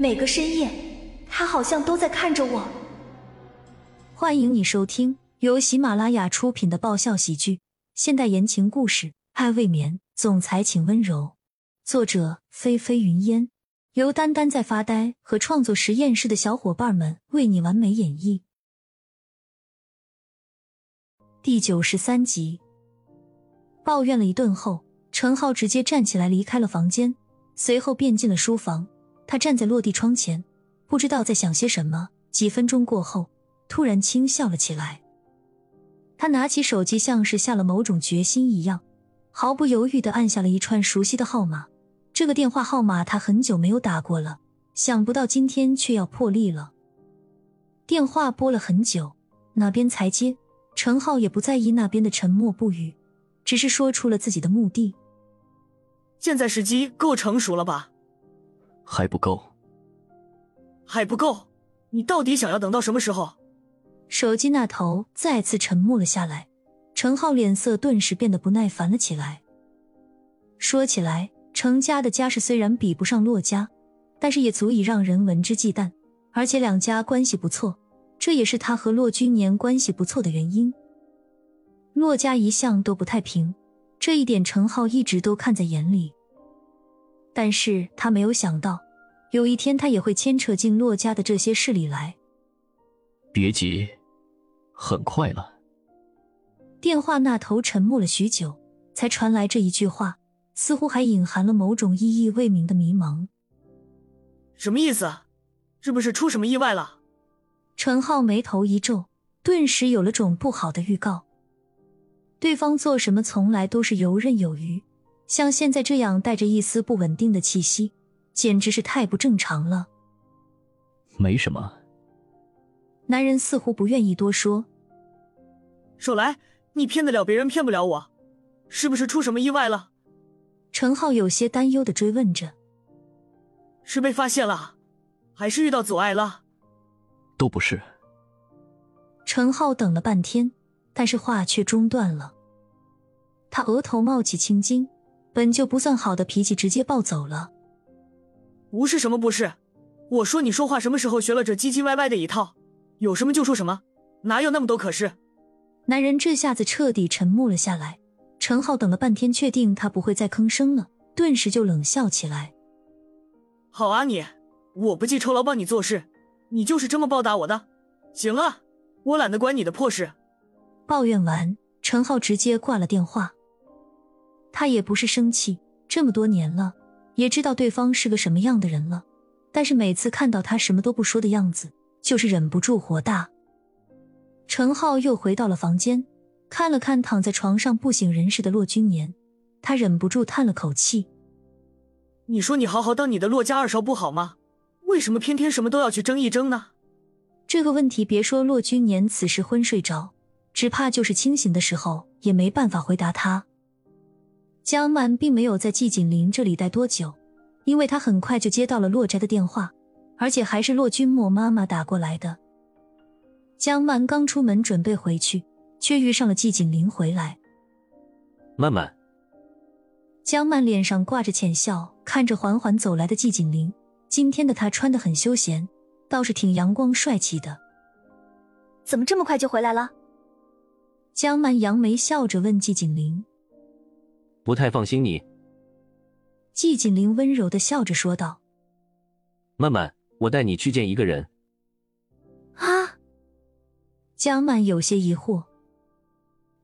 每个深夜，他好像都在看着我。欢迎你收听由喜马拉雅出品的爆笑喜剧、现代言情故事《爱未眠》，总裁请温柔。作者：菲菲云烟，由丹丹在发呆和创作实验室的小伙伴们为你完美演绎。第九十三集，抱怨了一顿后，陈浩直接站起来离开了房间，随后便进了书房。他站在落地窗前，不知道在想些什么。几分钟过后，突然轻笑了起来。他拿起手机，像是下了某种决心一样，毫不犹豫的按下了一串熟悉的号码。这个电话号码他很久没有打过了，想不到今天却要破例了。电话拨了很久，哪边才接？陈浩也不在意那边的沉默不语，只是说出了自己的目的。现在时机够成熟了吧？还不够，还不够。你到底想要等到什么时候？手机那头再次沉默了下来，程浩脸色顿时变得不耐烦了起来。说起来，程家的家世虽然比不上洛家，但是也足以让人闻之忌惮，而且两家关系不错。这也是他和洛君年关系不错的原因。洛家一向都不太平，这一点程浩一直都看在眼里。但是他没有想到，有一天他也会牵扯进洛家的这些事里来。别急，很快了。电话那头沉默了许久，才传来这一句话，似乎还隐含了某种意义未明的迷茫。什么意思？是不是出什么意外了？陈浩眉头一皱，顿时有了种不好的预告。对方做什么从来都是游刃有余，像现在这样带着一丝不稳定的气息，简直是太不正常了。没什么。男人似乎不愿意多说。手来，你骗得了别人，骗不了我，是不是出什么意外了？陈浩有些担忧的追问着。是被发现了，还是遇到阻碍了？都不是。陈浩等了半天，但是话却中断了。他额头冒起青筋，本就不算好的脾气直接暴走了。不是什么不是，我说你说话什么时候学了这唧唧歪歪的一套？有什么就说什么，哪有那么多可是？男人这下子彻底沉默了下来。陈浩等了半天，确定他不会再吭声了，顿时就冷笑起来。好啊，你，我不计酬劳帮你做事。你就是这么报答我的？行啊，我懒得管你的破事。抱怨完，陈浩直接挂了电话。他也不是生气，这么多年了，也知道对方是个什么样的人了。但是每次看到他什么都不说的样子，就是忍不住火大。陈浩又回到了房间，看了看躺在床上不省人事的骆君年，他忍不住叹了口气：“你说你好好当你的骆家二少不好吗？”为什么偏偏什么都要去争一争呢？这个问题，别说骆君年此时昏睡着，只怕就是清醒的时候也没办法回答他。江曼并没有在季锦林这里待多久，因为他很快就接到了洛宅的电话，而且还是洛君莫妈妈打过来的。江曼刚出门准备回去，却遇上了季锦林回来。曼曼，江曼脸上挂着浅笑，看着缓缓走来的季锦林。今天的他穿的很休闲，倒是挺阳光帅气的。怎么这么快就回来了？江曼扬眉笑着问季景林：“不太放心你。”季锦林温柔的笑着说道：“曼曼，我带你去见一个人。”啊！江曼有些疑惑：“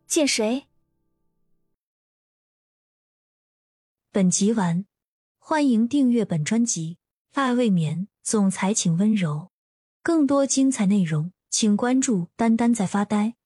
见谁？”本集完，欢迎订阅本专辑。爱未眠，总裁请温柔。更多精彩内容，请关注“丹丹在发呆”。